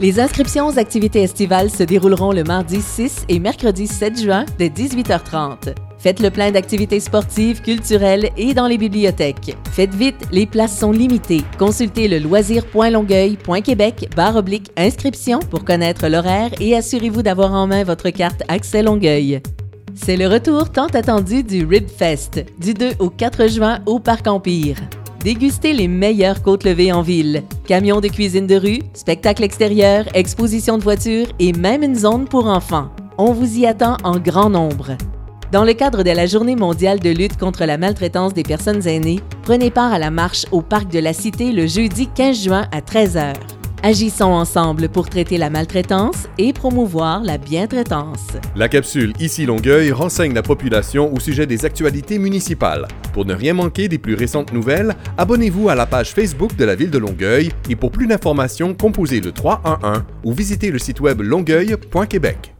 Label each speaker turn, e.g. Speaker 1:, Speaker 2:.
Speaker 1: Les inscriptions aux activités estivales se dérouleront le mardi 6 et mercredi 7 juin dès 18h30. Faites le plein d'activités sportives, culturelles et dans les bibliothèques. Faites vite, les places sont limitées. Consultez le loisir.longueuil.québec barre oblique inscription pour connaître l'horaire et assurez-vous d'avoir en main votre carte Accès Longueuil. C'est le retour tant attendu du Rib Fest du 2 au 4 juin au Parc Empire. Dégustez les meilleures côtes levées en ville. Camions de cuisine de rue, spectacles extérieurs, expositions de voitures et même une zone pour enfants. On vous y attend en grand nombre. Dans le cadre de la Journée mondiale de lutte contre la maltraitance des personnes aînées, prenez part à la marche au Parc de la Cité le jeudi 15 juin à 13h. Agissons ensemble pour traiter la maltraitance et promouvoir la bientraitance.
Speaker 2: La capsule Ici Longueuil renseigne la population au sujet des actualités municipales. Pour ne rien manquer des plus récentes nouvelles, abonnez-vous à la page Facebook de la ville de Longueuil et pour plus d'informations, composez le 311 ou visitez le site web longueuil.québec.